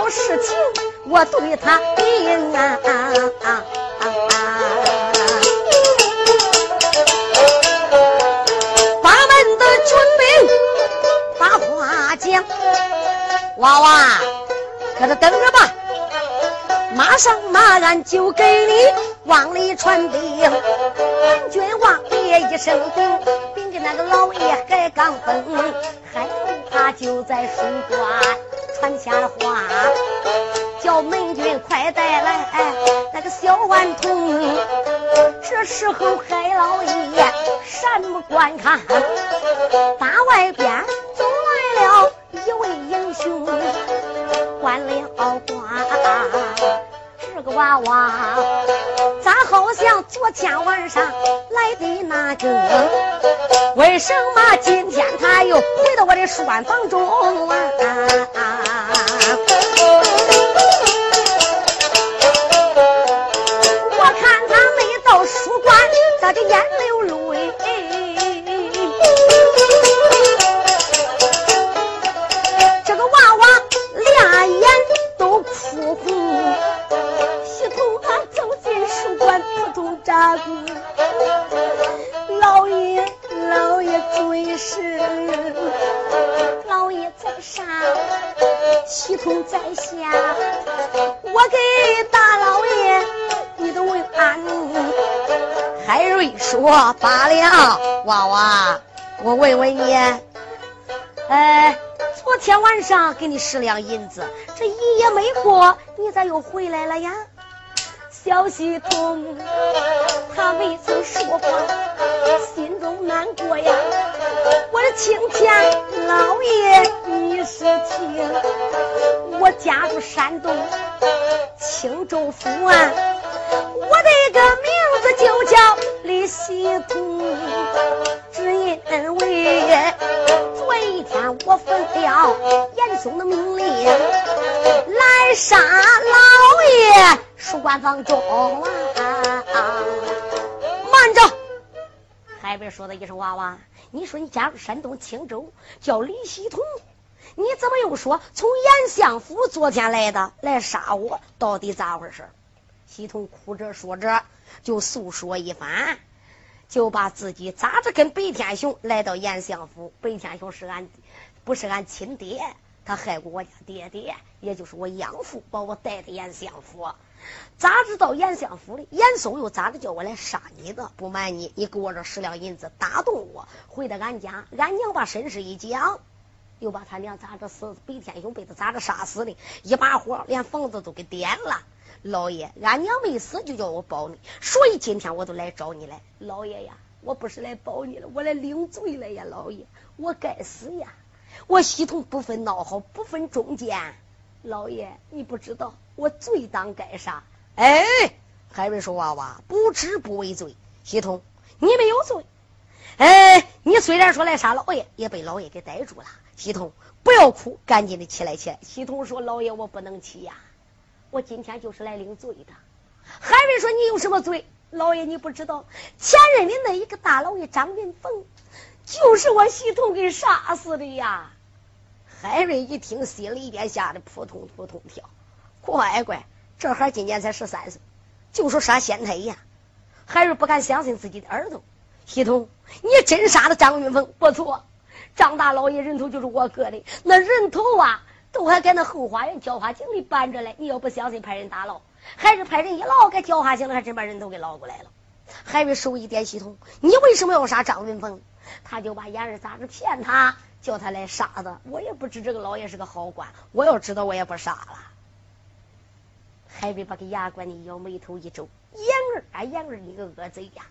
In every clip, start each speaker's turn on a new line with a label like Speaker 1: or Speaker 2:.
Speaker 1: 要事情，我对他禀啊！八门的军兵把话讲，娃娃，搁这等着吧，马上马鞍就给你往里传禀。军王爷一声禀，禀给那个老爷海刚峰，海他就在书馆。传下了话，叫门军快带来那个小顽童。这时候海老爷闪目观看，大外边走来了一位英雄，关了挂。这个娃娃咋好像昨天晚上来的那个？为什么今天他又回到我的书房中啊啊？我看他没到书馆，他的眼流泪。这个娃娃俩眼都哭红，系统他走进书馆，扑通扎鼓，老爷。老爷追视，老爷在上，系统在下。我给大老爷你都问安。海瑞说罢了，娃娃，我问问你，哎，昨天晚上给你十两银子，这一夜没过，你咋又回来了呀？小系统，他未曾说话，心中难过呀。我的青天老爷，你是听，我家住山东青州府啊，我的个名字就叫李系统，只因为一天我奉了严嵩的命令来杀老爷。书官房中啊！慢着！海边说的一声：“娃娃，你说你家住山东青州，叫李喜同，你怎么又说从严相府昨天来的来杀我？到底咋回事？”喜同哭着说着，就诉说一番，就把自己咋着跟白天雄来到严相府。白天雄是俺，不是俺亲爹，他害过我家爹爹，也就是我养父，把我带到严相府。咋知道严相府里？严嵩又咋着叫我来杀你的？不瞒你，你给我这十两银子打动我，回到俺家，俺娘把身世一讲，又把他娘咋着死？白天雄被他咋着杀死的？一把火连房子都给点了。老爷，俺娘没死，就叫我保你，所以今天我都来找你来。老爷呀，我不是来保你了，我来领罪了呀！老爷，我该死呀！我系统不分孬好，不分忠奸。老爷，你不知道。我罪当该杀！哎，海瑞说：“娃娃不知不为罪。”系统，你没有罪。哎，你虽然说来杀老爷，也被老爷给逮住了。系统，不要哭，赶紧的起来起来。系统说：“老爷，我不能起呀，我今天就是来领罪的。”海瑞说：“你有什么罪？老爷，你不知道，前任的那一个大老爷张云凤，就是我系统给杀死的呀。”海瑞一听，心里边吓得扑通扑通跳。乖乖，这孩今年才十三岁，就说杀县太爷，海瑞不敢相信自己的儿子。系统，你真杀了张云峰？不错，张大老爷人头就是我割的，那人头啊，都还在那后花园浇花井里搬着嘞。你要不相信，派人打捞，还是派人一捞，给浇花井里，还真把人都给捞过来了。海瑞手一点系统，你为什么要杀张文峰？他就把眼儿咋着骗他，叫他来杀的。我也不知这个老爷是个好官，我要知道我也不杀了。海瑞把个牙关一咬，眉头一皱：“言儿啊言儿，你个恶贼呀！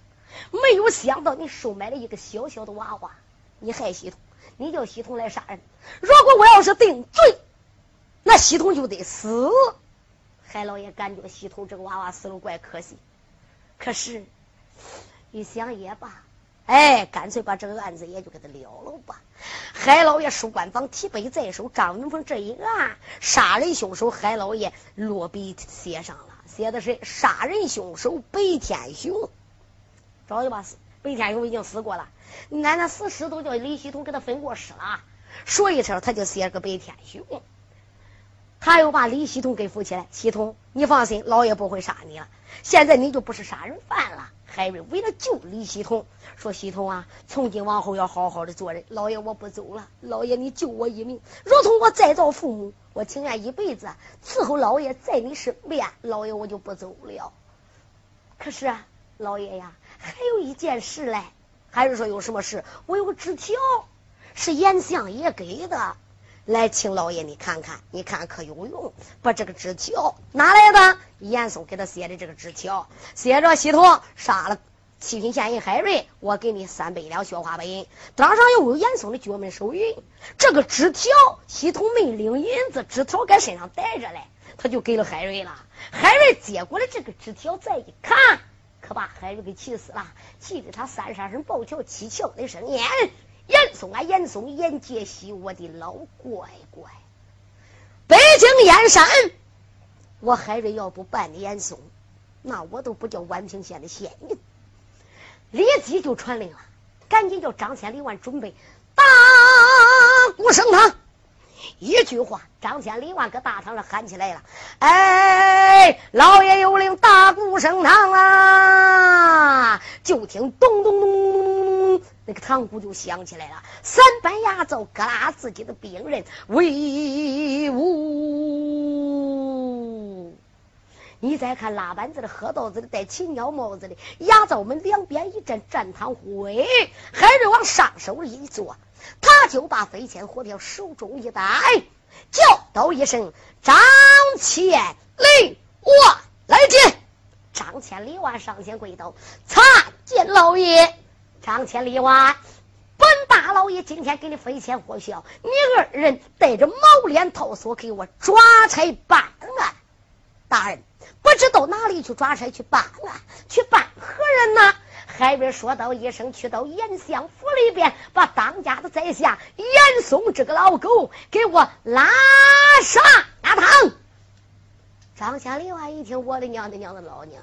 Speaker 1: 没有想到你收买了一个小小的娃娃，你害系统，你叫系统来杀人。如果我要是定罪，那系统就得死。”海老爷感觉系统这个娃娃死了怪可惜，可是一想也罢，哎，干脆把这个案子也就给他了了吧。海老爷书官房提笔在手，张云峰这一案，杀人凶手海老爷落笔写上了，写的是杀人凶手白天雄。早就把白天雄已经死过了，俺那死尸都叫李系统给他分过尸了，所以说他就写个白天雄。他又把李系统给扶起来。系统，你放心，老爷不会杀你了。现在你就不是杀人犯了。海瑞为了救李系统，说：“系统啊，从今往后要好好的做人。老爷，我不走了。老爷，你救我一命，如同我再造父母，我情愿一辈子伺候老爷在你身边。老爷，我就不走了。可是，老爷呀，还有一件事嘞。海瑞说：有什么事？我有个纸条，是严相爷给的。”来，请老爷你看看，你看可有用？把这个纸条拿来的？严嵩给他写的这个纸条，写着：系统杀了七品县尹海瑞，我给你三百两雪花白银。当上又有严嵩的绝门手印。这个纸条，系统没领银子，纸条搁身上带着嘞，他就给了海瑞了。海瑞接过了这个纸条，再一看，可把海瑞给气死了，气得他三杀声暴跳，七窍的声音。严嵩啊，严嵩，严杰西，我的老乖乖！北京燕山，我海瑞要不办的严嵩，那我都不叫宛平县的县令。立即就传令了，赶紧叫张千里万准备大鼓升堂。一句话，张千里万搁大堂上喊起来了：“哎，老爷有令，大鼓升堂啊！”就听咚咚咚咚咚咚。那个堂鼓就响起来了，三班牙灶各拉自己的兵刃威武。你再看拉板子的、喝豆子的、戴禽鸟帽子的牙灶们两边一阵战堂会，海瑞往上手里一坐，他就把飞仙火票手中一带，叫道一声：“张千里万来接！”张千里万上前跪倒，参见老爷。张千里万，本大老爷今天给你飞钱货销，你二人带着毛脸套索给我抓差办案。大人不知道哪里去抓差去办案，去办何人呢？海边说道一声，去到严相府里边，把当家的在下严嵩这个老狗给我拉上大堂。张千里万一听，我的娘的娘的老娘，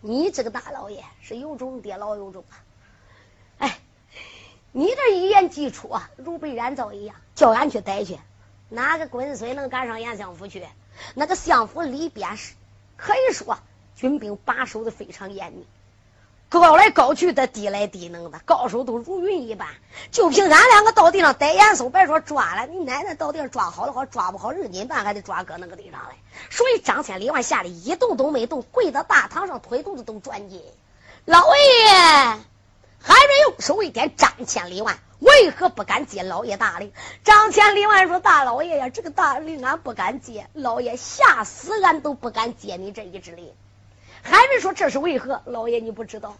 Speaker 1: 你这个大老爷是有种爹老有种啊！哎，你这一言既出啊，如被燃灶一样，叫俺去逮去，哪个滚孙能赶上严相府去？那个相府里边是可以说军兵把守的非常严密，高来高去的，低来低能的，高手都如云一般。就凭俺两个到地上逮严嵩，别说抓了，你奶奶到地上抓好了好，抓不好日金半还得抓搁那个地上来。所以张千里万吓得一动都没动，跪到大堂上，腿肚子都转筋。老爷。还没用手一点，张千里万为何不敢接老爷大令？张千里万说：“大老爷呀，这个大令俺不敢接，老爷吓死俺都不敢接你这一支令。”海瑞说：“这是为何？老爷你不知道？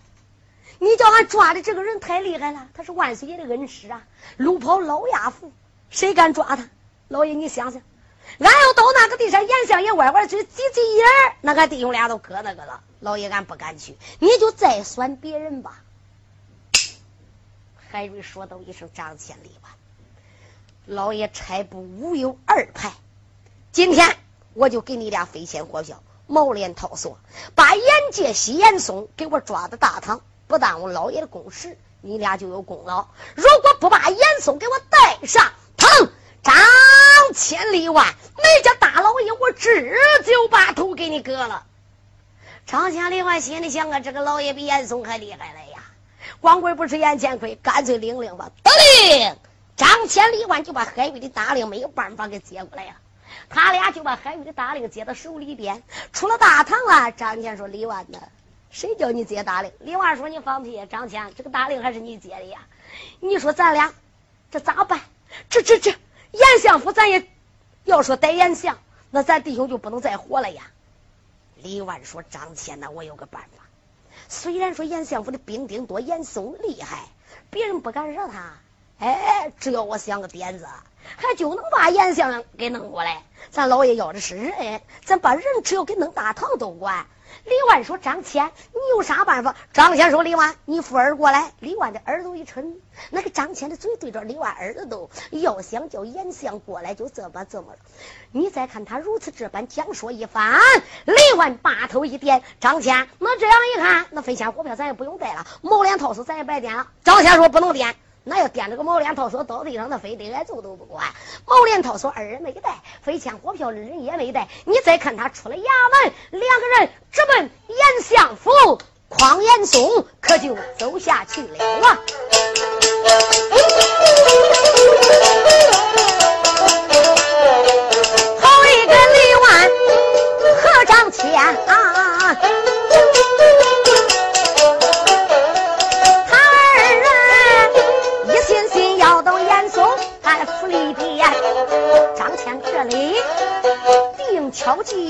Speaker 1: 你叫俺抓的这个人太厉害了，他是万岁爷的恩师啊，路跑老亚父，谁敢抓他？老爷你想想，俺要到那个地上，严相爷歪歪嘴，挤挤眼儿，那俺弟兄俩都搁那个了。老爷俺不敢去，你就再选别人吧。”海瑞说道一声：“张千里吧，老爷差不无有二派。今天我就给你俩飞仙火票，毛脸套索，把严介西、严嵩给我抓到大堂，不耽误老爷的公事，你俩就有功劳。如果不把严嵩给我带上，疼！张千里万，你家大老爷，我这就把头给你割了。”张千里万心里想啊，这个老爷比严嵩还厉害了呀。光棍不吃眼前亏，干脆领令吧！得令，张千里万就把海瑞的大令没有办法给接过来了。他俩就把海瑞的大令接到手里边，出了大堂了。张谦说：“李万呢？谁叫你接大令？李万说：“你放屁！张谦，这个大令还是你接的呀？你说咱俩这咋办？这这这，严相府咱也要说逮严相，那咱弟兄就不能再活了呀。”李万说：“张千呐，我有个办法。虽然说严相府的兵丁多，严嵩厉害，别人不敢惹他。哎，只要我想个点子，还就能把严相给弄过来。咱老爷要的是人，咱把人只要给弄大堂都管。”李万说：“张谦，你有啥办法？”张谦说：“李万，你扶耳过来。”李万的耳朵一沉，那个张谦的嘴对着李万耳朵都，要想叫严相过来，就这么这么。你再看他如此这般讲说一番，李万把头一点：“张谦，那这样一看，那飞仙火票咱也不用带了，毛脸套索咱也白点了。”张谦说：“不能点。”那要掂着个毛脸套索到地上，那非得挨揍都不管。毛脸套索二人没带，飞枪火票的人也没带。你再看他出了衙门，两个人直奔严相府，匡延松可就走下去了啊！好一个李万和张谦啊！这里定敲击，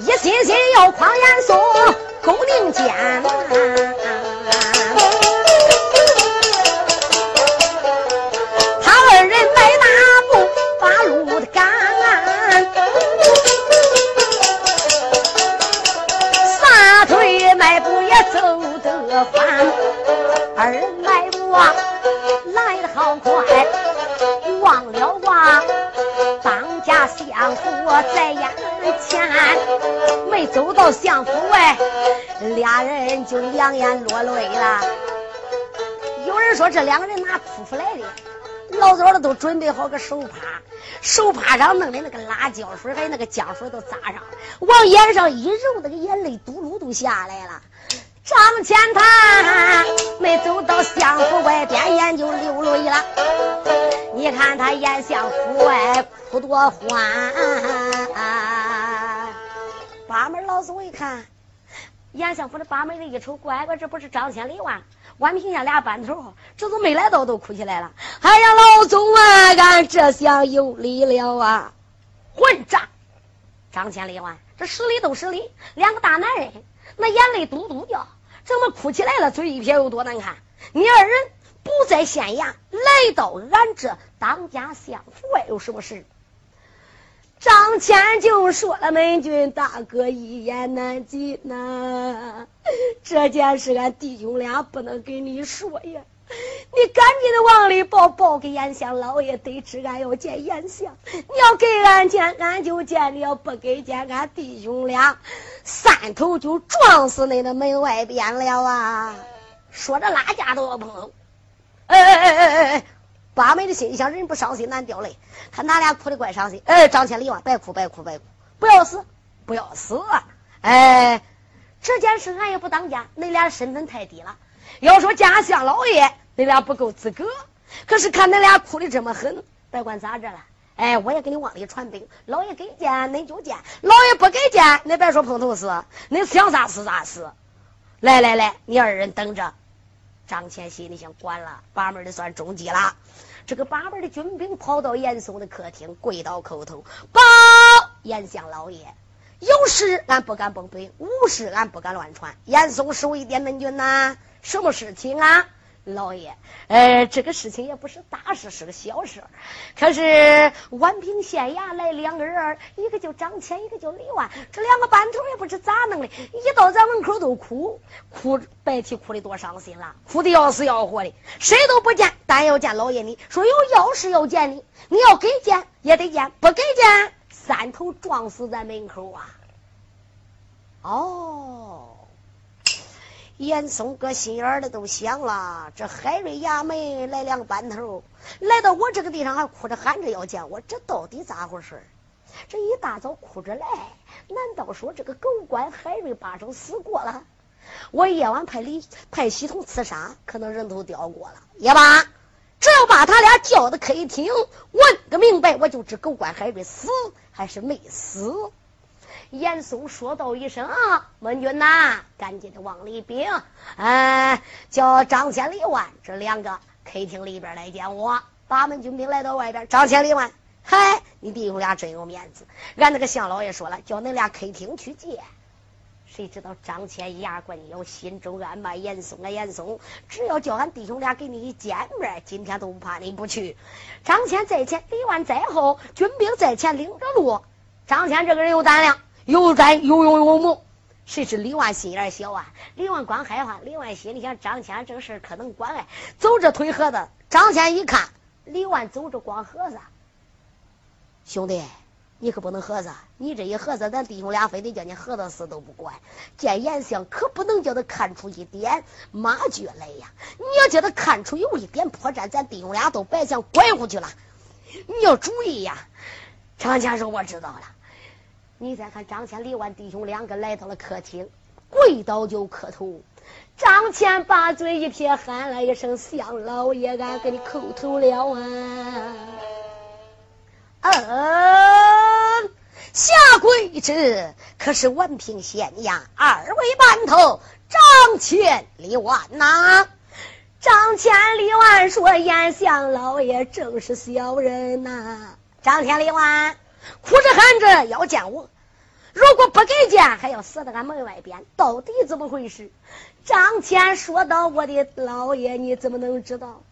Speaker 1: 一心心要匡严嵩勾宁坚。他二人迈大步把路的赶，撒腿迈步也走得欢，二人迈步啊来得好快。忘了哇，当家相府在眼前，没走到相府外，俩人就两眼落泪了。有人说这两个人哪哭出来的？老早的都准备好个手帕，手帕上弄的那个辣椒水还有那个姜水都扎上，往眼上一揉，那个眼泪嘟噜都下来了。张前他没走到相府外边，眼就流泪了。你看他眼向府外不多欢。八门老总一看，严相府的八门的一瞅，乖乖，这不是张千里万、万平县俩班头，这都没来到都哭起来了。哎呀，老总啊，俺这下有理了啊！混账！张千里万，这十里都实力，两个大男人，那眼泪嘟嘟掉。怎么哭起来了？嘴一撇有多难看？你二人不在县衙，来到俺这当家相府外有什么事？张谦就说了：“门军大哥一言难尽呐，这件事俺弟兄俩不能跟你说呀。”你赶紧的往里报，报给严相老爷得知，俺要见严相。你要给俺见，俺就见；你要不给见，俺弟兄俩三头就撞死你的门外边了啊！说着拉架都要碰。哎哎哎哎哎！八妹的心想：人不伤心难掉泪。看他俩哭的怪伤心。哎，张千里啊，别哭，别哭，别哭，不要死，不要死！哎，这件事俺也不当家，恁俩身份太低了。要说家相老爷，你俩不够资格。可是看恁俩哭的这么狠，别管咋着了。哎，我也给你往里传兵，老爷给见恁就见，老爷不给见，恁别说碰头死，恁想咋死咋死。来来来，你二人等着。张谦心里想：管了，八门的算中计了。这个八门的军兵跑到严嵩的客厅，跪到叩头，报严相老爷。有事俺不敢崩北，无事俺不敢乱传。严嵩是为点门军呐。什么事情啊，老爷？呃，这个事情也不是大事，是个小事。可是宛平县衙来两个人，一个叫张谦，一个叫李万，这两个班头也不知咋弄的，一到咱门口都哭，哭白啼哭的多伤心了，哭的要死要活的，谁都不见，但要见老爷。你说有要事要见你，你要给见也得见，不给见，三头撞死在门口啊！哦。严嵩搁心眼里都想了，这海瑞衙门来两个班头，来到我这个地方还哭着喊着要见我，这到底咋回事？这一大早哭着来，难道说这个狗官海瑞八手死过了？我夜晚派李派系统刺杀，可能人头掉过了。也罢，只要把他俩叫到客厅，问个明白，我就知狗官海瑞死还是没死。严嵩说道一声：“啊，门军呐，赶紧的往里禀，哎，叫张千里万这两个客厅里边来见我。”八门军兵来到外边，张千里万，嗨，你弟兄俩真有面子。俺那个向老爷说了，叫恁俩客厅去见。谁知道张千牙关咬，心中暗骂严嵩啊严嵩，只要叫俺弟兄俩给你一见面，今天都不怕你不去。张千在前，李万在后，军兵在前领着路。张千这个人有胆量，有胆有勇有谋。谁知李万心眼小啊？李万光害怕，李万心里想：张谦这个事可能管哎。走着推盒子，张谦一看。李万走着光盒子，兄弟，你可不能盒子，你这一盒子，咱弟兄俩非得叫你盒子死都不管。见颜相可不能叫他看出一点马脚来呀！你要叫他看出有一点破绽，咱弟兄俩都白想拐过去了。你要注意呀！张谦说：“我知道了。”你再看张谦、李万弟兄两个来到了客厅，跪倒就磕头。张谦把嘴一撇，喊了一声：“向老爷，俺给你叩头了啊！”嗯，下跪之可是文平县衙二位班头张谦、李万呐。张谦、李万说：“严相老爷正是小人呐。”张谦、李万哭着喊着要见我。如果不给见，还要死在俺门外边，到底怎么回事？张谦说道：“我的老爷，你怎么能知道？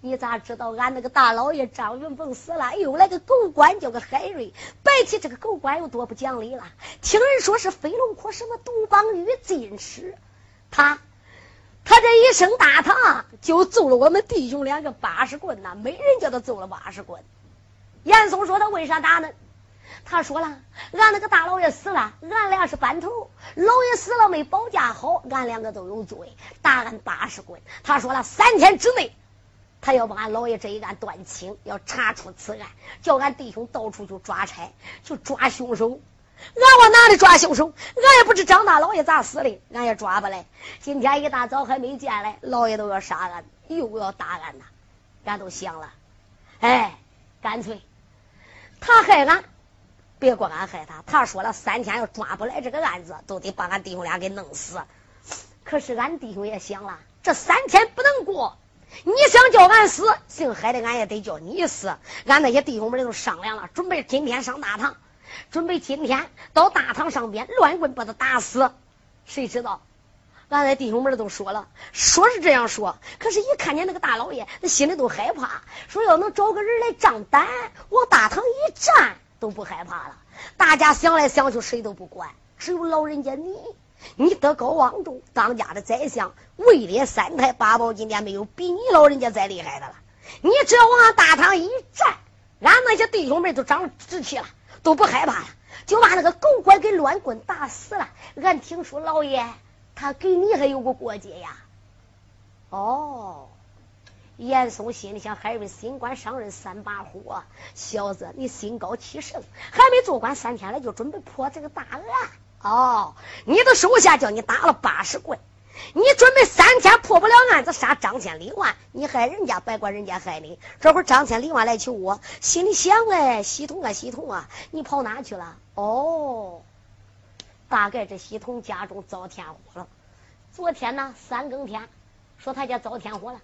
Speaker 1: 你咋知道俺那个大老爷张云凤死了？又来个狗官叫个海瑞。白提这个狗官有多不讲理了？听人说是飞龙坡什么独邦玉进士，他他这一声大堂就揍了我们弟兄两个八十棍呐！没人叫他揍了八十棍。严嵩说他为啥打呢？”他说了，俺那个大老爷死了，俺俩是班头，老爷死了没保驾好，俺两个都有罪，打俺八十棍。他说了，三天之内，他要把俺老爷这一案断清，要查出此案，叫俺弟兄到处去抓差，去抓凶手。俺往哪里抓凶手？俺也不知张大老爷咋死的，俺也抓不来。今天一大早还没见来，老爷都要杀俺，又要打俺呐！俺都想了，哎，干脆他害俺。别怪俺害他，他说了三天要抓不来这个案子，都得把俺弟兄俩给弄死。可是俺弟兄也想了，这三天不能过，你想叫俺死，姓海的俺也得叫你死。俺那些弟兄们都商量了，准备今天上大堂，准备今天到大堂上边乱棍把他打死。谁知道，俺那弟兄们都说了，说是这样说，可是一看见那个大老爷，那心里都害怕，说要能找个人来仗胆，往大堂一站。都不害怕了，大家想来想去，谁都不管，只有老人家你，你德高望重，当家的宰相，位列三台八宝金殿，没有比你老人家再厉害的了。你只要往大堂一站，俺那些弟兄们都长志气了，都不害怕了，就把那个狗官给乱棍打死了。俺听说老爷他给你还有个过节呀？哦。严嵩心里想：海瑞新官上任三把火，小子你心高气盛，还没做官三天了就准备破这个大案。哦，你的手下叫你打了八十棍，你准备三天破不了案子，杀张千李万，你害人家，别怪人家害你。这会儿张千李万来求我，心里想：哎，系统啊系统啊，你跑哪去了？哦，大概这系统家中遭天火了。昨天呢，三更天，说他家遭天火了。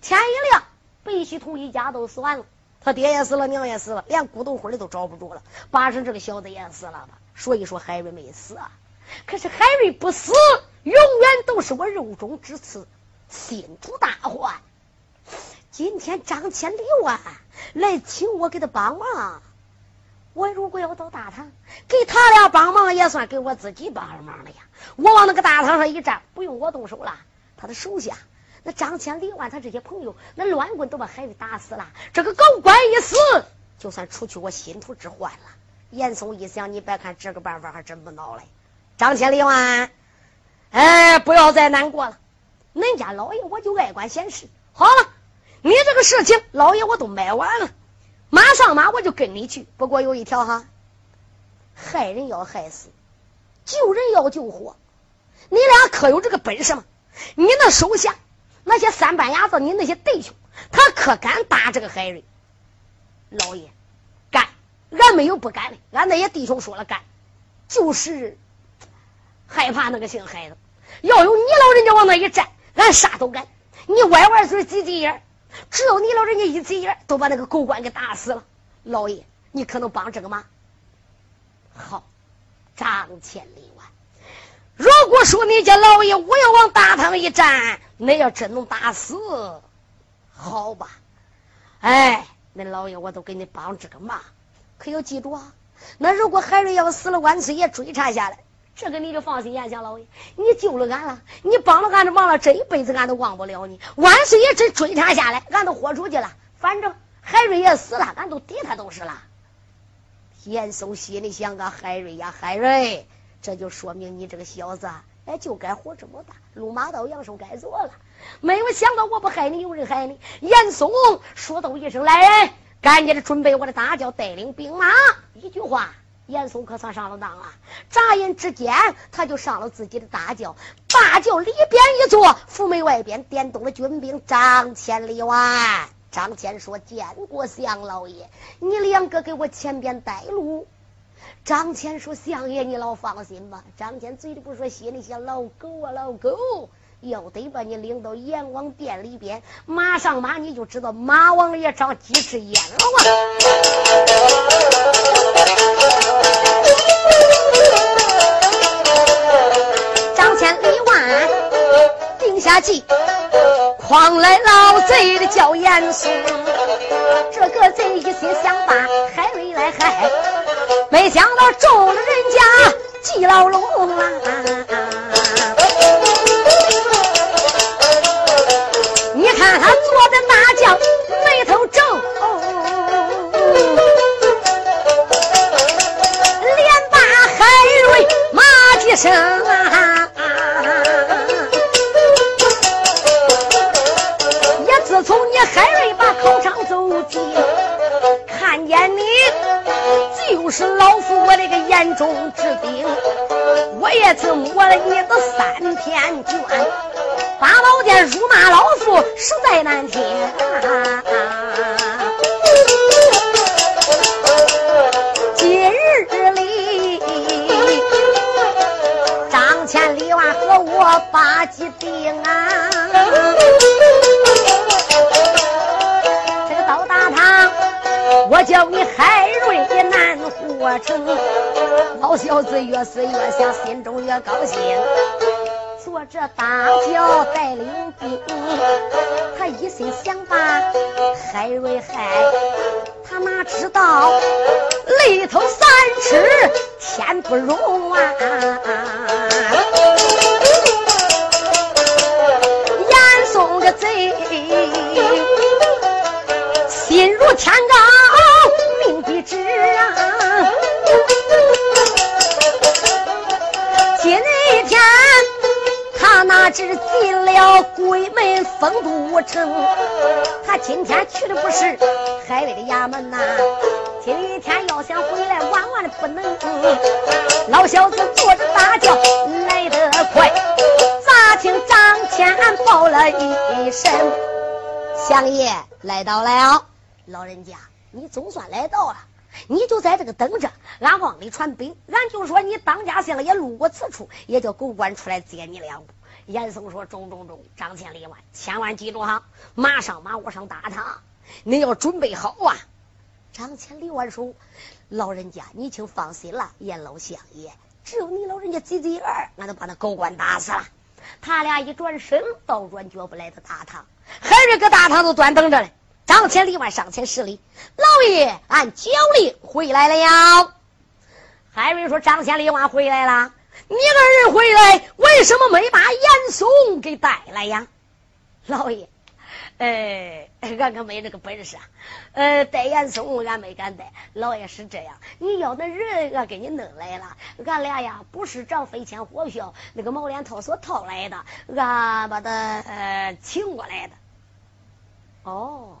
Speaker 1: 天一亮，白喜同一家都死完了，他爹也死了，娘也死了，连骨头灰的都找不着了。八成这个小子也死了吧？所以说海瑞没死啊。可是海瑞不死，永远都是我肉中之刺，心图大患。今天张千里万来请我给他帮忙，我如果要到大堂给他俩帮忙，也算给我自己帮了忙了呀。我往那个大堂上一站，不用我动手了，他的手下。那张千、李万他这些朋友，那乱棍都把孩子打死了。这个狗官一死，就算除去我心头之患了。严嵩一想，你别看这个办法还真不孬嘞。张千、李万，哎，不要再难过了。恁家老爷我就爱管闲事。好了，你这个事情，老爷我都买完了，马上马我就跟你去。不过有一条哈，害人要害死，救人要救活。你俩可有这个本事吗？你那手下。那些三板牙子，你那些弟兄，他可敢打这个海瑞？老爷，干！俺没有不敢的，俺那些弟兄说了干。就是害怕那个姓海的。要有你老人家往那一站，俺啥都干。你歪歪嘴挤挤眼，只要你老人家一挤眼，都把那个狗官给打死了。老爷，你可能帮这个忙。好，张千里万。如果说你家老爷我要往大堂一站，那要真能打死，好吧？哎，那老爷我都给你帮这个忙。可要记住啊，那如果海瑞要死了，万岁爷追查下来。这个你就放心，严想老爷，你救了俺了，你帮了俺的忙了，这一辈子俺都忘不了你。万岁爷这追查下来，俺都豁出去了。反正海瑞也死了，俺都抵他都是了。严嵩心里想啊，海瑞呀，海瑞，这就说明你这个小子，哎，就该活这么大，路马到阳寿该做了。没有想到我不害你，有人害你。严嵩说道一声：“来人，赶紧的准备我的大轿，带领兵马。”一句话。严嵩可算上了当了，眨眼之间，他就上了自己的大轿。大轿里边一坐，府门外边点动了军兵张千里万。张千说：“见过相老爷，你两个给我前边带路。”张谦说：“相爷，你老放心吧。”张谦嘴里不说，心里想：“老狗啊，老狗，要得把你领到阎王殿里边，马上马你就知道马王爷长几只眼了啊！” 张千里万定下计，诓来老贼的叫严嵩。这个贼一心想把海瑞来害，没想到中了人家计牢笼啊！中之钉。我也曾摸了你的三天卷，八宝殿辱骂老夫实在难听。今日里。张千里万和我把计定啊！老小子越思越想，心中越高兴。坐着大轿带领兵，他一心想把海瑞害，他哪知道里头三尺天不容啊！去的不是海瑞的衙门呐！今天要想回来，万万的不能。老小子坐着大轿来得快，咋听张谦报了一声：“相爷来到了。”老人家，你总算来到了，你就在这个等着，俺往里传兵。俺就说你当家相爷路过此处，也叫狗官出来接你两步。严嵩说：“中中中，张千里万，千万记住哈！马上马我上大堂，你要准备好啊！”张千里万说：“老人家，你请放心了，严老相爷，只有你老人家挤挤眼儿，俺都把那狗官打死了。”他俩一转身，倒转脚步来到大堂，海瑞搁大堂都端等着嘞。张千里万上前施礼：“老爷，俺焦令回来了。”海瑞说：“张千里万回来了。”你二人回来，为什么没把严嵩给带来呀？老爷，哎，俺可没这个本事啊。呃，带严嵩，俺没敢带。老爷是这样，你要那人，俺给你弄来了。俺俩呀，不是找飞钱火票，那个毛脸套所套来的，俺把他呃请过来的。哦，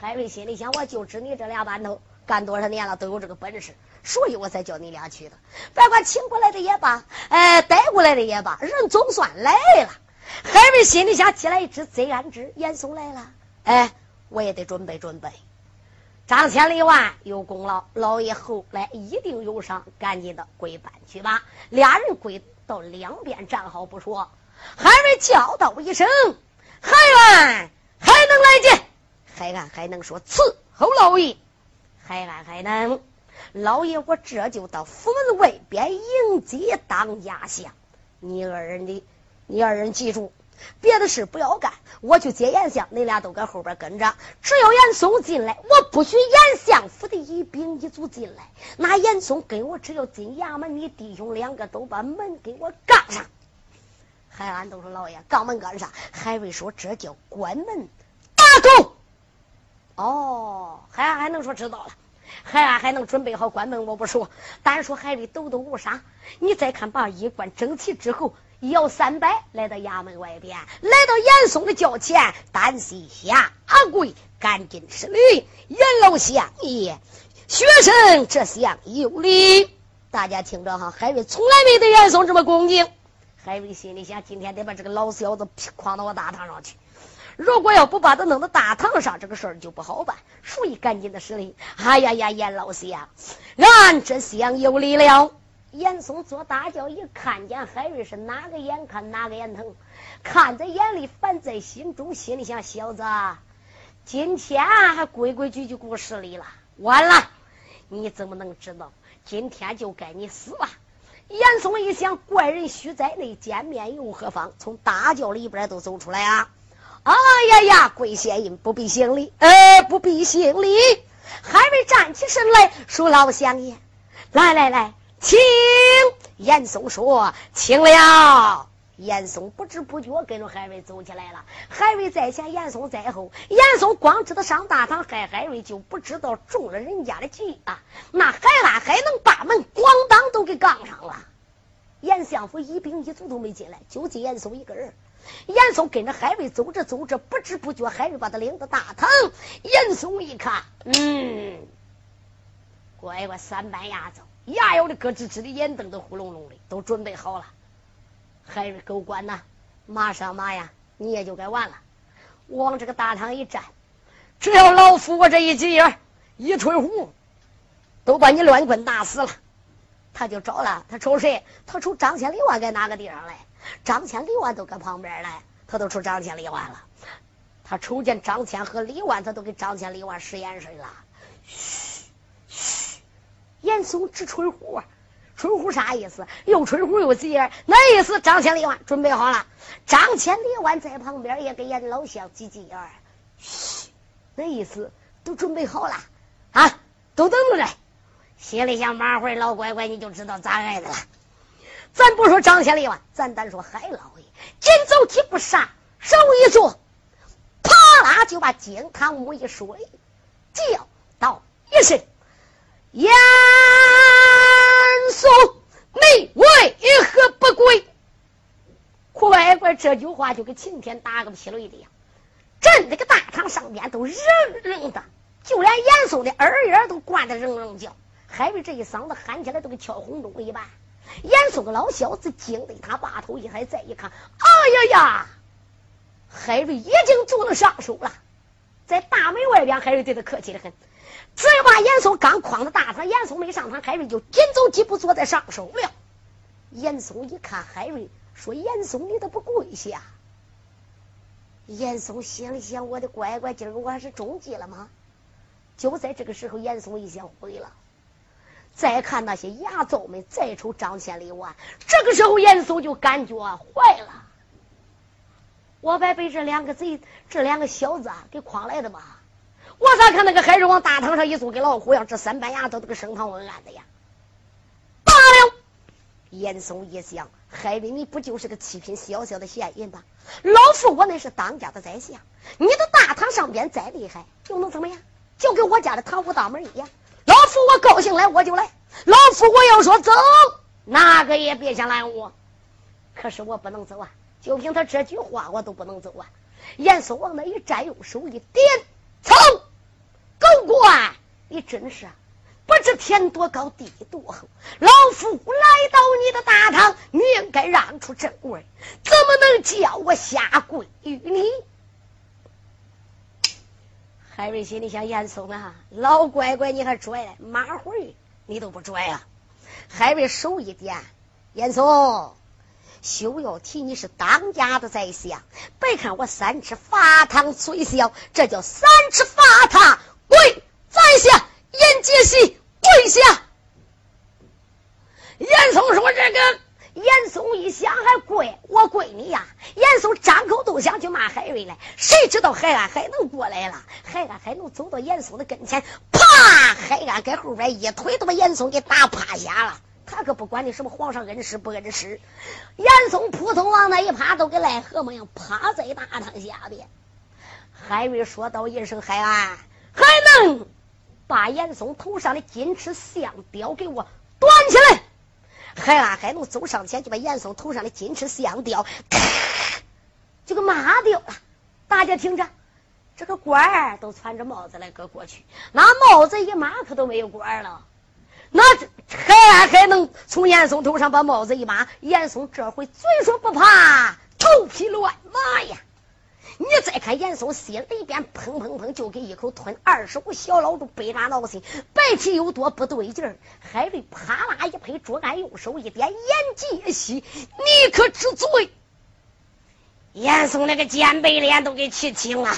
Speaker 1: 海瑞心里想，我就知你这俩班头干多少年了，都有这个本事。所以我才叫你俩去的，别管请过来的也罢，哎，带过来的也罢，人总算来了。海瑞心里想：起来一只贼安之，严嵩来了，哎，我也得准备准备。张千里万有功劳，老爷后来一定有赏，赶紧的归班去吧。俩人归到两边站好不说，海瑞叫道一声：“海安还能来见？”海安还能说：“伺候老爷。”海安还能，老爷我这就到府门外边迎接当家相。你二人的，你二人记住。别的事不要干，我去接严相，你俩都搁后边跟着。只要严嵩进来，我不许严相府的一兵一卒进来。那严嵩跟我只要进衙门，你弟兄两个都把门给我杠上。海安都说老爷，杠门干啥？海瑞说这叫关门打狗。哦，海安还能说知道了？海安还能准备好关门？我不说，单说海瑞抖抖无啥。你再看把衣冠整齐之后。摇三百来到衙门外边，来到严嵩的轿前，单膝下跪，赶紧施礼。严老相爷，学生这厢有礼。大家听着哈，海瑞从来没对严嵩这么恭敬。海瑞心里想：今天得把这个老小子诓到我大堂上去。如果要不把他弄到大堂上，这个事儿就不好办。所以赶紧的施礼。哎呀呀，严老相，俺这厢有礼了。严嵩坐大轿，一看见海瑞是哪个眼看哪个眼疼，看在眼里，烦在心中，心里想：小子，今天还规规矩矩过十里了，完了，你怎么能知道？今天就该你死了！严嵩一想，怪人须在内，见面又何妨？从大轿里边都走出来啊！哎呀呀，跪县印，不必行礼，哎，不必行礼。海瑞站起身来说：“老相爷，来来来。”请严嵩说：“请了。”严嵩不知不觉跟着海瑞走起来了。海瑞在前，严嵩在后。严嵩光知道上大堂害海瑞，就不知道中了人家的计啊！那海拉还能把门咣当都给杠上了。严相府一兵一卒都没进来，就进严嵩一个人。严嵩跟着海瑞走着走着，不知不觉海瑞把他领到大堂。严嵩一看，嗯，乖乖，三班牙子。牙咬的咯吱吱的，眼瞪得呼隆隆的，都准备好了。海瑞狗官呐，马上马呀，你也就该完了。往这个大堂一站，只要老夫我这一急眼一吹胡，都把你乱棍打死了。他就找了，他瞅谁？他瞅张千里万在哪个地方来？张千里万都搁旁边来，他都瞅张千里万了。他瞅见张千和李万，他都给张千里万使眼神了。嘘。严嵩直吹呼，吹呼啥意思？又吹呼又急眼，那意思张千里万准备好了。张千里万在旁边也给严老乡挤挤眼，嘘，那意思都准备好了啊，都等着嘞。心里想马会老乖乖，你就知道咋挨的了。咱不说张千里万，咱单说海老爷，紧走几步上，手一做，啪啦就把金堂木一摔，叫道一声。严嵩，你为何不归？乖乖，这句话就跟晴天打个霹雳的样，震那个大堂上边都扔扔的，就连严嵩的耳眼都灌得扔扔叫。海瑞这一嗓子喊起来，都跟敲红钟一般。严嵩个老小子惊得他把头一抬，再一看，哎呀呀！海瑞已经做了上手了，在大门外边，海瑞对他客气的很。只要把严嵩刚诓到大堂，严嵩没上堂，海瑞就紧走几步坐在上手了。严嵩一看海瑞，说：“严嵩，你都不跪下。”严嵩心里想：“我的乖乖，今儿个我还是中计了吗？”就在这个时候，严嵩一想毁了。再看那些牙皂们，再瞅张千里万，这个时候严嵩就感觉坏了。我白被这两个贼、这两个小子啊给诓来的吧？我咋看那个孩子往大堂上一坐，跟老虎样？这三板牙都都给升堂问案的呀！罢了。严嵩一想，海瑞你不就是个七品小小的县人吗？老夫我那是当家的宰相，你的大堂上边再厉害，又能怎么样？就跟我家的堂屋大门一样。老夫我高兴来我就来，老夫我要说走，哪个也别想拦我。可是我不能走啊！就凭他这句话，我都不能走啊！严嵩往那一站，用手一点，走。狗官，你真是不知天多高地多厚！老夫来到你的大堂，你应该让出正位，怎么能叫我下跪于你？海瑞心里想：严嵩啊，老乖乖，你还拽马回，你都不拽啊！海瑞手一点，严嵩，休要提你是当家的宰相，别看我三尺法堂虽小，这叫三尺法堂在下，严杰西跪下。严嵩说：“这个。”严嵩一想，还跪我跪你呀！严嵩张口都想去骂海瑞来，谁知道海安还能过来了？海安还能走到严嵩的跟前，啪！海安搁后边一腿都把严嵩给打趴下了。他可不管你什么皇上恩师不恩师，严嵩扑通往那一趴，都跟癞蛤蟆一样趴在大堂下边。海瑞说道一声：“海安，还能把严嵩头上的金翅象雕给我端起来？”海安海怒走上前，就把严嵩头上的金翅象雕，咔，就给麻掉了。大家听着，这个官儿都穿着帽子来搁过去，那帽子一抹，可都没有官了。那海安还能从严嵩头上把帽子一抹？严嵩这回嘴说不怕，头皮乱麻呀！你再看严嵩心里边砰砰砰就给一口吞二十五小老鼠背扎闹心，白起有多不对劲儿。海瑞啪啦一拍桌案，右手一点，严杰西，你可知罪？严嵩那个尖背脸都给气青了。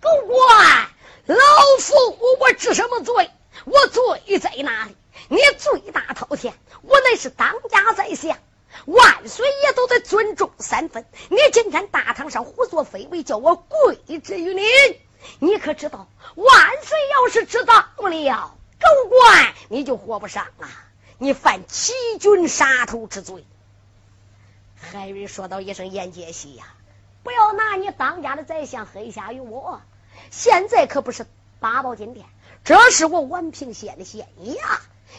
Speaker 1: 狗官，老夫我治什么罪？我罪在哪里？你罪大滔天，我乃是当家宰相。万岁爷都得尊重三分。你今天大堂上胡作非为，叫我跪之于你，你可知道？万岁要是知道了，狗官你就活不上啊！你犯欺君杀头之罪。海瑞说道一声：“严杰西呀，不要拿你当家的宰相黑下于我。现在可不是八宝金殿，这是我宛平县的县衙。”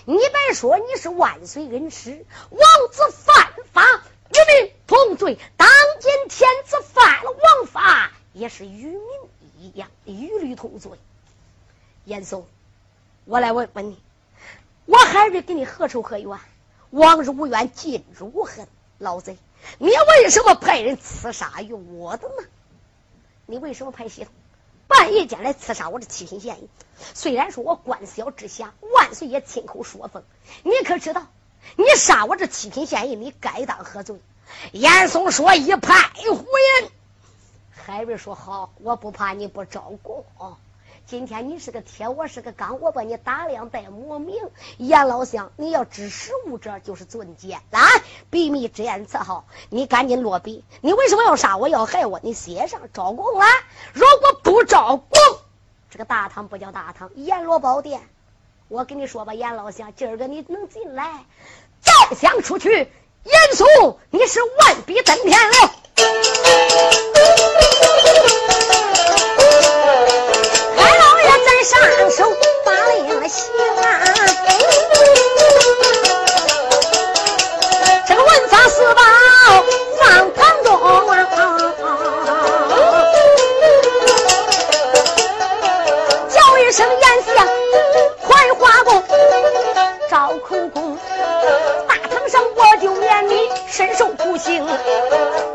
Speaker 1: 你别说你是万岁恩师，王子犯法与民同罪。当今天子犯了王法，也是与民一样，一律同罪。严嵩，我来问问你，我海瑞跟你何仇何怨？往日无冤，今日无恨。老贼，你为什么派人刺杀于我的呢？你为什么派系统？半夜间来刺杀我的七品县尉，虽然说我官小之下，万岁爷亲口说封，你可知道，你杀我这七品县尉，你该当何罪？严嵩说一派胡言。海瑞说好，我不怕你不招供。今天你是个铁，我是个钢，我把你打量带磨名。严老乡，你要知实务者就是尊贱。来，笔密之言伺候，你赶紧落笔。你为什么要杀我？要害我？你写上招供来。如果不招供，这个大堂不叫大堂，阎罗宝殿。我跟你说吧，严老乡，今儿个你能进来，再想出去，严嵩你是万比登天了。严老爷在上手把令行见你身受苦刑。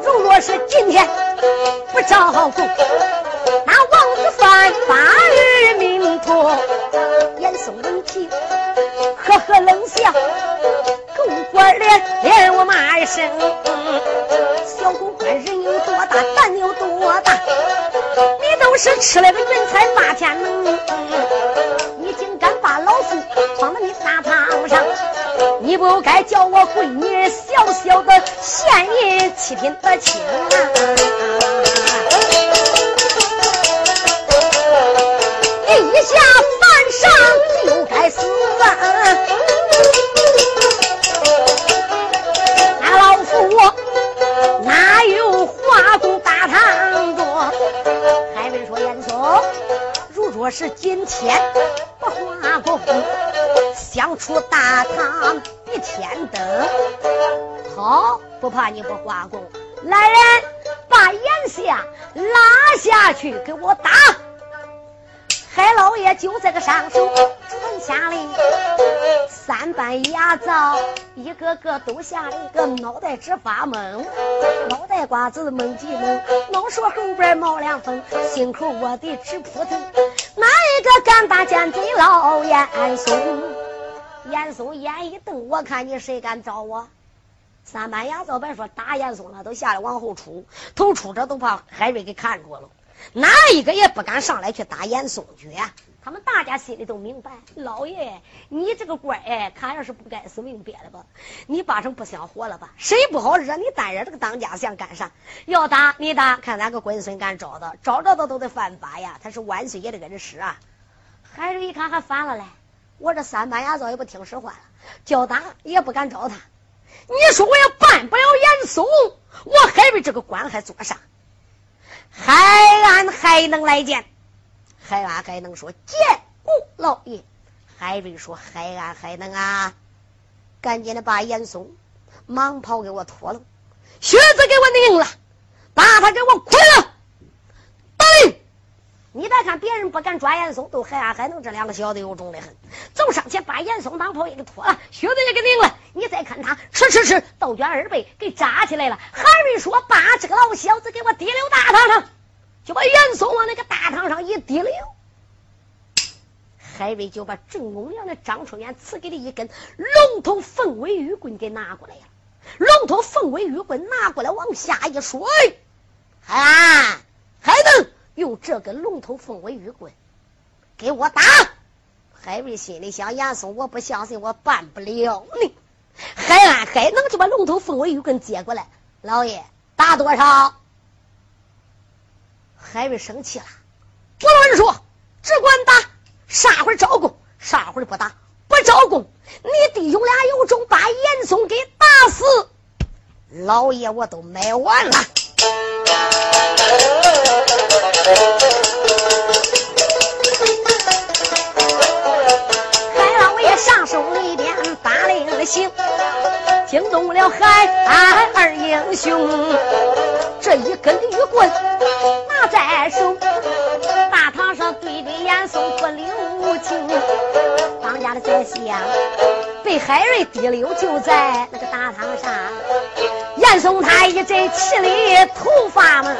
Speaker 1: 如若是今天不招供，那王子犯法与民。严嵩闻听，呵呵冷笑，狗官连连我骂一声，小狗官人有多大，胆有多大？你都是吃了个云彩霸天能，不该叫我闺女小小的县爷七品的亲啊！一下犯上就该死啊！那老夫哪有华宫大堂中？还没说严嵩，如若是今天不华宫，想出大堂你不华宫，来人，把严相拉下去，给我打！海老爷就这个上手传下令，三班牙皂一个个都吓了一个脑袋直发懵，脑袋瓜子懵极懵，脑勺后边冒凉风，心口窝的直扑腾。哪一个敢打奸贼老严嵩？严嵩眼一瞪，我看你谁敢找我？三班牙皂白说打严嵩了，都吓得往后出，头出着都怕海瑞给看住了，哪一个也不敢上来去打严嵩去。他们大家心里都明白，老爷，你这个官哎，看样是不该死命憋了吧？你八成不想活了吧？谁不好惹你单惹这个当家想干啥？要打你打，看哪个龟孙敢招的，招着的都得犯法呀！他是万岁爷的恩师啊！海瑞一看还反了嘞，我这三班牙皂也不听使唤了，叫打也不敢招他。你说我要办不了严嵩，我海瑞这个官还做啥？海安还能来见？海安还能说见顾老爷？海瑞说：“海安还能啊！赶紧的把严嵩蟒袍给我脱了，靴子给我拧了，把他给我捆了。”对，你再看别人不敢抓严嵩，都海安还能这两个小子有种的很，上前把严嵩蟒袍也给脱了，靴子也给拧了。你再看他，吃吃吃，倒卷二背给扎起来了。海瑞说：“把这个老小子给我提溜大堂上。”就把严嵩往那个大堂上一提溜，海瑞就把郑公良的张春元赐给的一根龙头凤尾玉棍给拿过来了。龙头凤尾玉棍拿过来往下一摔，啊，还能用这个龙头凤尾玉棍给我打？海瑞心里想：严嵩，我不相信我办不了你。海安还能就把龙头凤尾玉棍接过来，老爷打多少？海瑞生气了，我乱说，只管打，啥会招供，啥会不打，不招供，你弟兄俩有种把严嵩给打死，老爷我都买完了。惊动了海安二英雄，这一根玉棍拿。在手，大堂上对对严嵩不留情，当家的在下被海瑞提溜就在那个大堂上，严嵩他一阵气里头发们，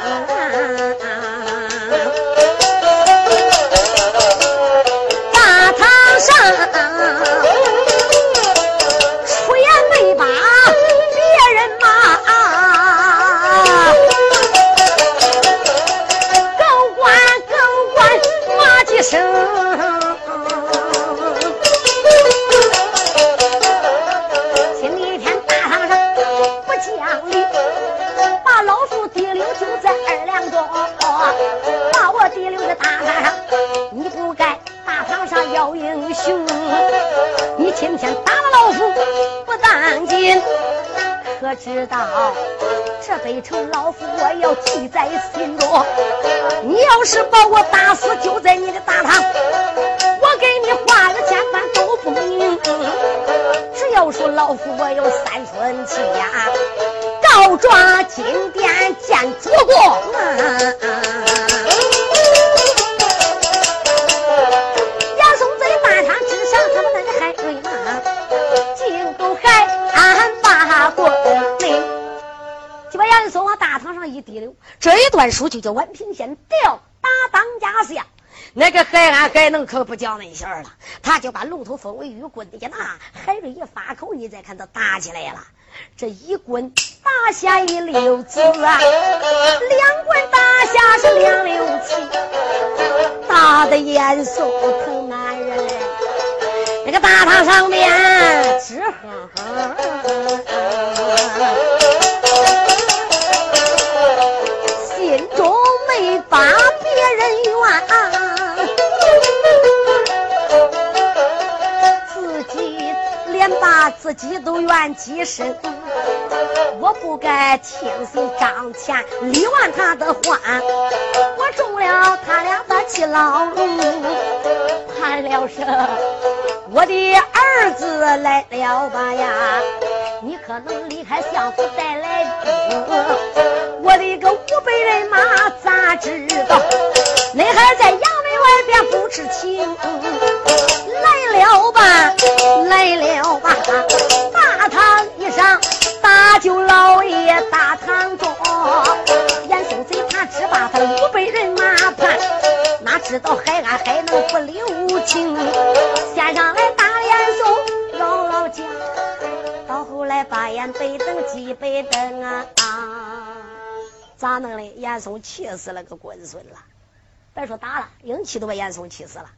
Speaker 1: 段书就叫宛平县吊打当家相。那个海安海能可不讲那些了，他就把龙头凤尾玉棍一拿，海瑞一发口，你再看他打起来了。这一棍打下一溜子啊，两棍打下是两溜子，打的严肃疼男人。那个大堂上面己都怨几身。我不该听信张乾李完他的话，我中了他俩的气牢笼，判了生，我的儿子来了吧呀？你可能离开相府带来兵。我的个五百人马咋知道？恁还在衙门外边不知情？来了吧，来了吧！大堂一上，大舅老爷大堂中，严嵩贼他只把他五百人马盼，那知道海安还能不留情？先上来打严嵩老老将，到后来把严北等击北等啊啊！咋弄的？严嵩气死了个龟孙了！别说打了，硬气都把严嵩气死了。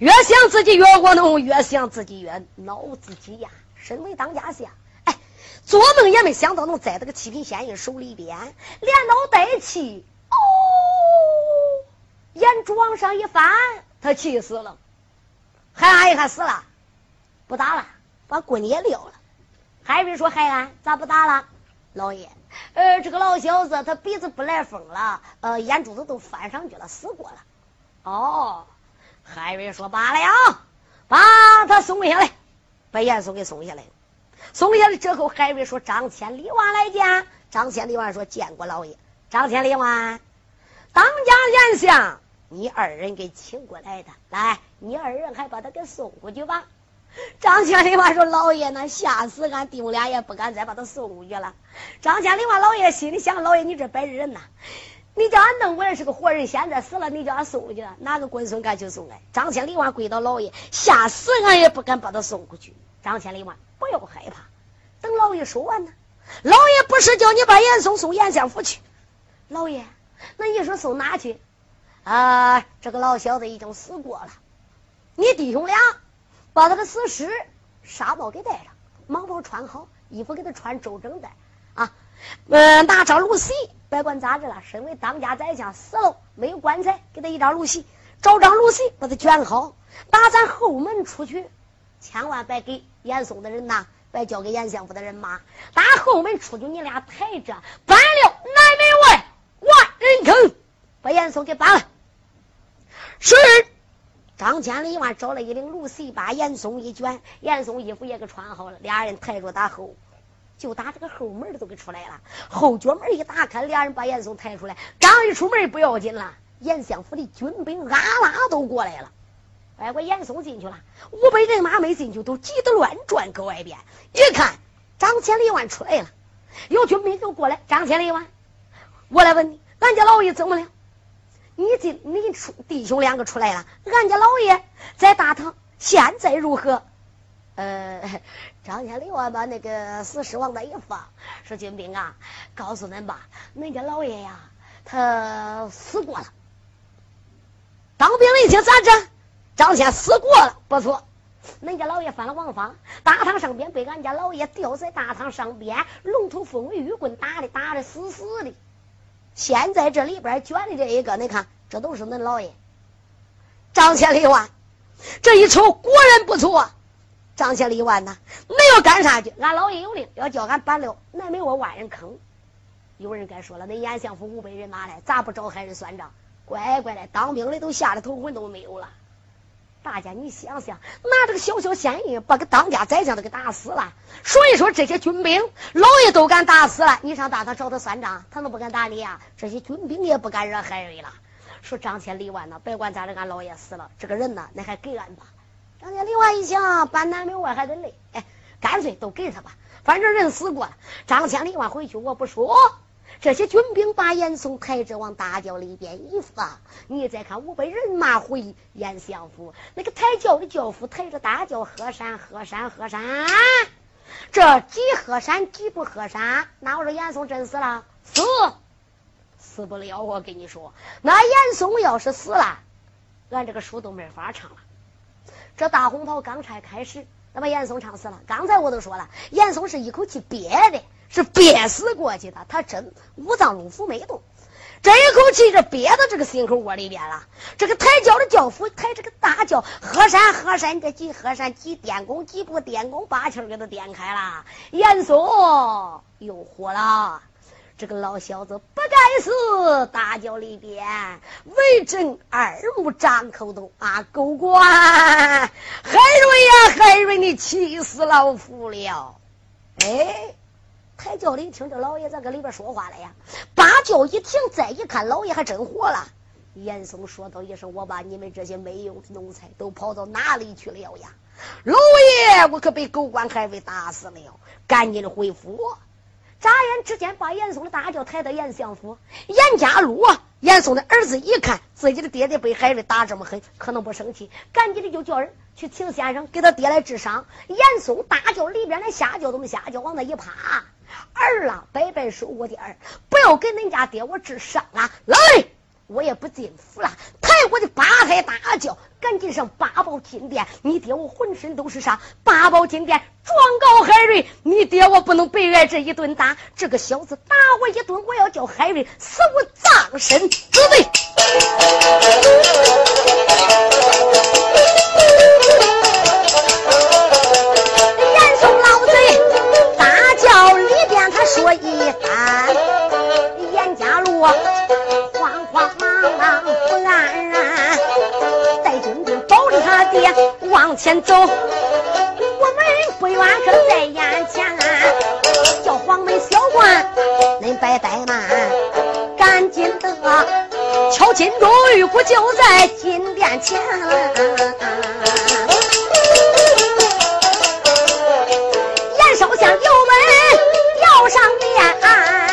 Speaker 1: 越想自己越窝囊，越想自己越恼自己呀！身为当家下，哎，做梦也没想到能栽这个七品县印手里边连脑带气。哦，眼珠往上一翻，他气死了。海安一看死了，不打了，把棍也撂了。海瑞说：“海安咋不打了？老爷，呃，这个老小子他鼻子不来风了，呃，眼珠子都翻上去了，死过了。”哦，海瑞说：“罢了呀，把他送下来。”把严嵩给送下来了。送下来之后，海瑞说：“张千里万来见。”张千里万说：“见过老爷。”张千里万，当家严相，你二人给请过来的。来，你二人还把他给送过去吧。张千里万说：“老爷，那吓死俺弟兄俩也不敢再把他送过去了。”张千里万老爷心里想：“老爷，你这白人呐，你叫俺弄过来是个活人，现在死了，你叫俺送过去，哪个龟孙敢去送来？”张千里万跪到老爷，吓死俺也不敢把他送过去。张千里万，不要害怕，等老爷说完呢。老爷不是叫你把严嵩送严相府去，老爷，那你说送哪去？啊，这个老小子已经死过了。你弟兄俩把他的死尸纱帽给带上，蟒袍穿好，衣服给他穿周正的啊。嗯，拿张露席，别管咋着了。身为当家宰相，死了没有棺材，给他一张露席，找张露席把他卷好，打咱后门出去。千万别给严嵩的人呐，别交给严相府的人马。打后门出去，你俩抬着搬了南门外万人坑，把严嵩给搬了。是张千里万找了一领芦席，把严嵩一卷，严嵩衣服也给穿好了。俩人抬着打后，就打这个后门都给出来了。后脚门一打开，俩人把严嵩抬出来。刚一出门不要紧了，严相府的军兵啊啦都过来了。外国严嵩进去了，五百人马没进去，都急得乱转，搁外边一看，张千里万出来了，有军兵就过来。张千里万，我来问你，俺家老爷怎么了？你进，你出弟兄两个出来了，俺家老爷在大堂，现在如何？呃，张千里万把那个死尸往那一放，说军兵啊，告诉恁吧，恁家老爷呀，他死过了。当兵的一听咋着？张先死过了，不错。恁家老爷犯了王法，大堂上边被俺家老爷吊在大堂上边，龙头凤尾玉棍打的，打的死死的。现在这里边卷的这一个，你看，这都是恁老爷张千里万。这一瞅果然不错，张千里万呐，没有干啥去？俺老爷有令，要叫俺搬了南门我万人坑。有人该说了，那严相府五百人拿来，咋不找海人算账？乖乖的，当兵的都吓得头魂都没有了。大家，你想想，拿这个小小县印把个当家宰相都给打死了。所以说，这些军兵老爷都敢打死了，你上大堂找他算账，他都不敢打你呀？这些军兵也不敢惹海瑞了。说张千里万呢，别管咋的，俺老爷死了，这个人呢，那还给俺吧。张千里万一想，搬南门外还得累，哎，干脆都给他吧，反正人死过了。张千里万回去，我不说。这些军兵把严嵩抬着往大轿里边一放，你再看五百人马回严相府，那个抬轿的轿夫抬着大轿，喝山喝山喝山，这几喝山几不喝山？那我说严嵩真死了？死死不了！我跟你说，那严嵩要是死了，俺这个书都没法唱了。这大红袍刚才开始，那把严嵩唱死了。刚才我都说了，严嵩是一口气憋的。是憋死过去的，他真五脏六腑没动，这一口气是憋到这个心口窝里边了。这个抬轿的轿夫抬这个大轿，喝山喝山，这几喝山几电工几部电工把气给他点开了。严嵩又火了，这个老小子不该死！大轿里边为真二目张口都啊，狗官海瑞呀，海瑞，你气死老夫了！哎。抬轿的一听这老爷在搁里边说话了呀，把轿一停，再一看，老爷还真活了。严嵩说道一声：“我把你们这些没用的奴才都跑到哪里去了呀？”老爷，我可被狗官海瑞打死了，赶紧的回府。眨眼之间，把严嵩的大轿抬到严相府。严家禄严嵩的儿子一看自己的爹爹被海瑞打这么狠，可能不生气，赶紧的就叫人去请先生给他爹来治伤。严嵩大叫里边的下轿都没下轿，往那一趴，儿啊，拜拜说，我的儿，不要给恁家爹我治伤了，来。我也不进府了，抬我的八抬大轿，赶紧上八宝金殿。你爹我浑身都是伤，八宝金殿状告海瑞，你爹我不能白挨这一顿打。这个小子打我一顿，我要叫海瑞死无葬身之地。一番，严家路慌慌忙忙不安然，带军兵保着他爹。往前走，我们不远可在眼前。叫黄门小官，恁别怠慢，赶紧的敲金钟玉鼓就在金殿前。严少相油门楼上边、啊。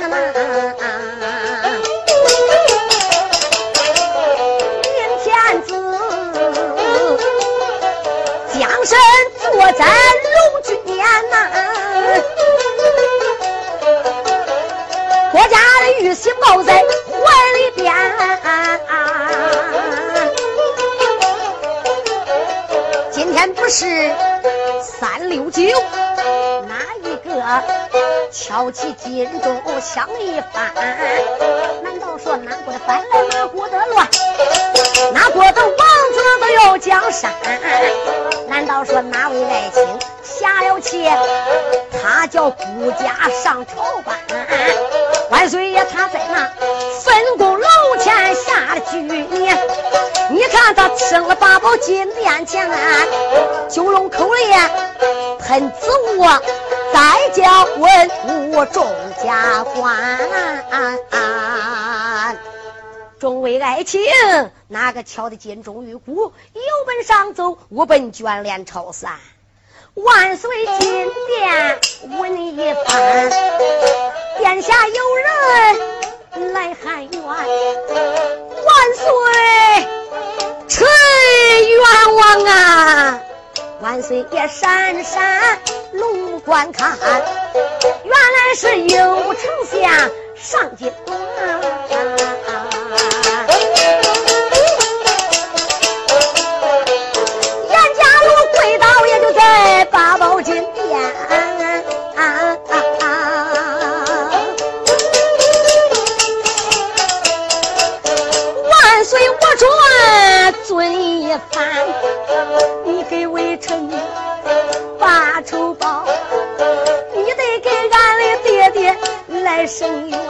Speaker 1: Mama. 敲起金钟响一番？敲的金钟玉鼓？有本上奏，无本卷帘朝散。万岁金殿问一番，殿下有人来喊冤。万岁，臣冤枉啊！万岁爷闪闪龙观看，原来是有丞相上金一番，你给微臣把仇报，你得给俺的爹爹来伸冤。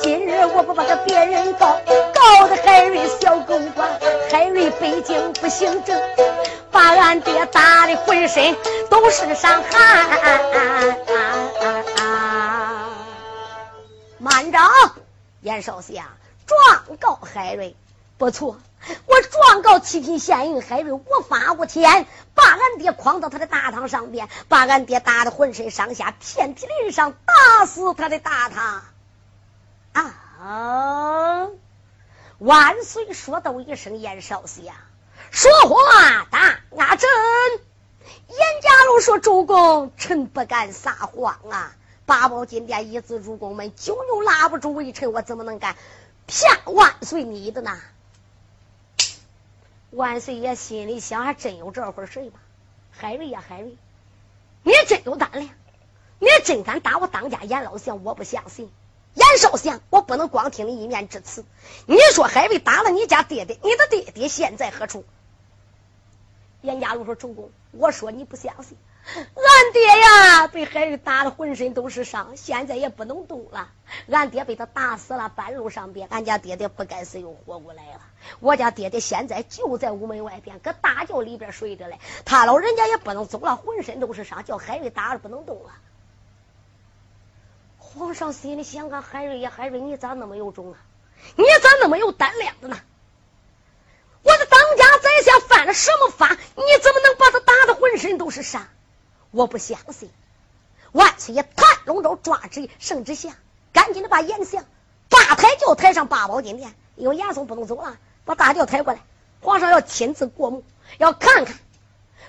Speaker 1: 今日我不把他别人告，告的海瑞小狗官，海瑞北京不行正。把俺爹打的浑身都是伤汗。慢着，严少侠，状告海瑞，不错，我状告七品县令海瑞无法无天，把俺爹诓到他的大堂上边，把俺爹打的浑身上下遍体鳞伤，打死他的大堂。啊！万岁！说道一声，严少相。说话大阿真，严家禄说：“主公，臣不敢撒谎啊！八宝金殿一子主公们，久久拉不住微臣，我怎么能敢骗万岁你的呢？”万岁爷心里想：还真有这回事吗？海瑞呀，海瑞，你真有胆量，你真敢打我当家严老相，我不相信。严少相，我不能光听你一面之词。你说海瑞打了你家爹爹，你的爹爹现在何处？严家禄说：“主公，我说你不相信，爹呀，被海瑞打的浑身都是伤，现在也不能动了。俺爹被他打死了，半路上边，俺家爹爹不该死又活过来了。我家爹爹现在就在屋门外边，搁大轿里边睡着嘞。他老人家也不能走了，浑身都是伤，叫海瑞打的不能动了。皇上心里想啊，海瑞呀，海瑞，你咋那么有种啊？你咋那么有胆量的呢？我的当家宰相犯了什么法？你怎么能把他打的浑身都是伤？我不相信！万岁爷弹龙舟抓旨圣旨下，赶紧的把严相八抬轿抬上八宝金殿，因为严嵩不能走了，把大轿抬过来，皇上要亲自过目，要看看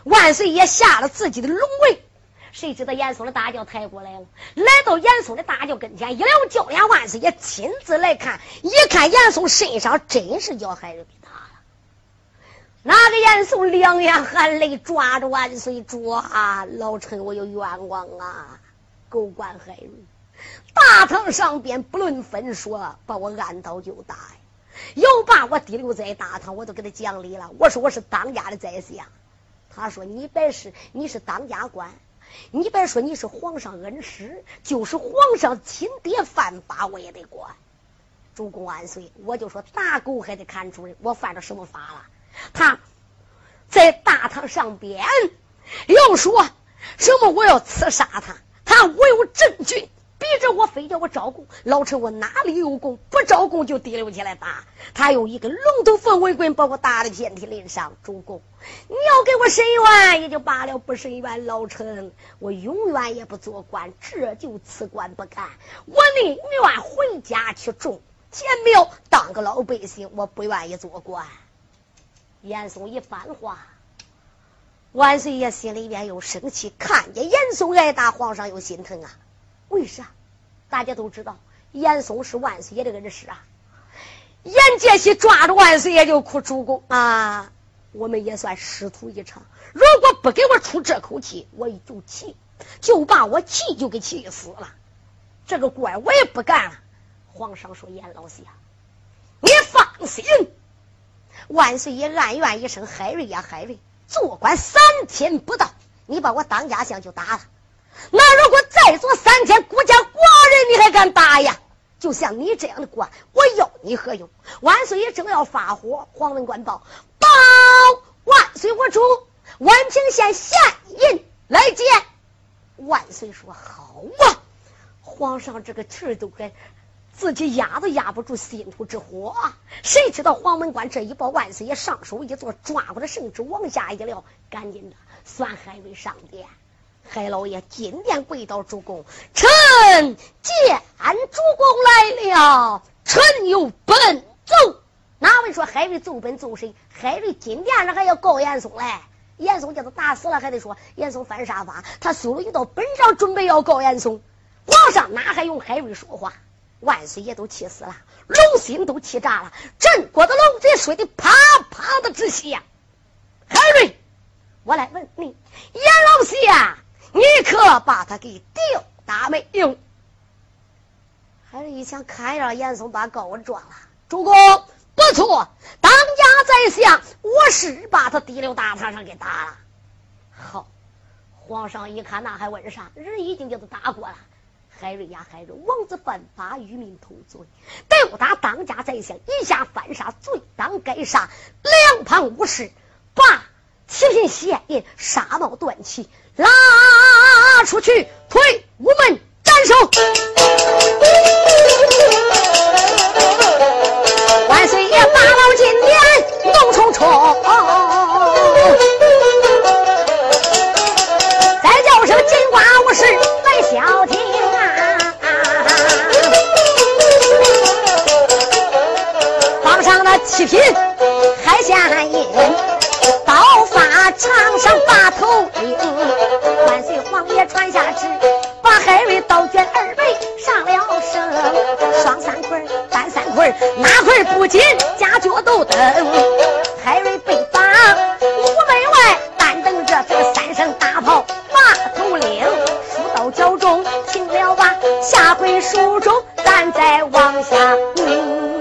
Speaker 1: 万岁爷下了自己的龙位。谁知道严嵩的大轿抬过来了，来到严嵩的大轿跟前，一撩轿帘，万岁爷亲自来看，一看严嵩身上真是叫害人那个严嵩两眼含泪，抓着万岁抓，老臣我有冤枉啊！狗官害人，大堂上边不论分说，把我按刀就打呀！要把我提留在大堂，我都给他讲理了。我说我是当家的宰相，他说你别是你是当家官。你别说你是皇上恩师，就是皇上亲爹犯法，我也得管。主公万岁！我就说打狗还得看主人，我犯了什么法了？他在大堂上边要说什么？我要刺杀他，他我有证据。逼着我非叫我招供，老臣我哪里有功？不招供就提溜起来打。他用一个龙头凤尾棍把我打的遍体鳞伤。主公，你要给我伸冤也就罢了，不伸冤，老臣我永远也不做官，这就辞官不干。我宁愿回家去种田苗，当个老百姓，我不愿意做官。严嵩一番话，万岁爷心里边又生气，看见严嵩挨打，皇上又心疼啊。为啥？大家都知道，严嵩是万岁爷的恩师啊。严介西抓着万岁爷就哭，主公啊，我们也算师徒一场。如果不给我出这口气，我就气，就把我气就给气死了。这个官我也不干了。皇上说：“严老相，你放心，万岁爷暗怨一声，海瑞呀海瑞，做官三天不到，你把我当家相就打了。”那如果再做三天，孤家寡人你还敢打呀？就像你这样的官，我要你何用？万岁爷正要发火，黄文官报报万岁我主，万平县县尹来见。万岁说好啊！皇上这个气儿都该自己压都压不住心头之火。谁知道黄门官这一报，万岁爷上手一做，抓过了圣旨往下一撂，赶紧的算海瑞上殿。海老爷进殿跪倒，主公，臣见主公来了，臣有本奏。哪位说海瑞奏本奏谁？海瑞进殿上还要告严嵩嘞？严嵩叫他打死了，还得说严嵩犯啥法？他苏了一道本上，准备要告严嵩。皇上哪还用海瑞说话？万岁爷都气死了，龙心都气炸了，朕国的龙嘴睡得啪啪的窒息呀。海瑞，我来问你，严老相。你可把他给吊打没有？海瑞一想，看样严嵩把高文撞了。主公不错，当家宰相，我是把他提溜大堂上给打了。好，皇上一看，那还问啥？人已经叫他打过了。海瑞呀，海瑞，王子犯法，与民同罪，吊打当家宰相，一下犯杀，罪当该杀。两旁武士把七品县印纱帽断起。拉出去，推午门斩首。万岁爷八宝金殿怒冲冲，再叫声金瓜武士来消停七品海鲜印，刀法长上把头领。万岁皇爷传下旨，把海瑞刀卷二倍上了绳，双三捆单三捆哪捆不紧，夹脚都蹬。海瑞被绑屋门外，单等着这个三声大炮把头领，书到脚中停了吧，下回书中咱再往下。嗯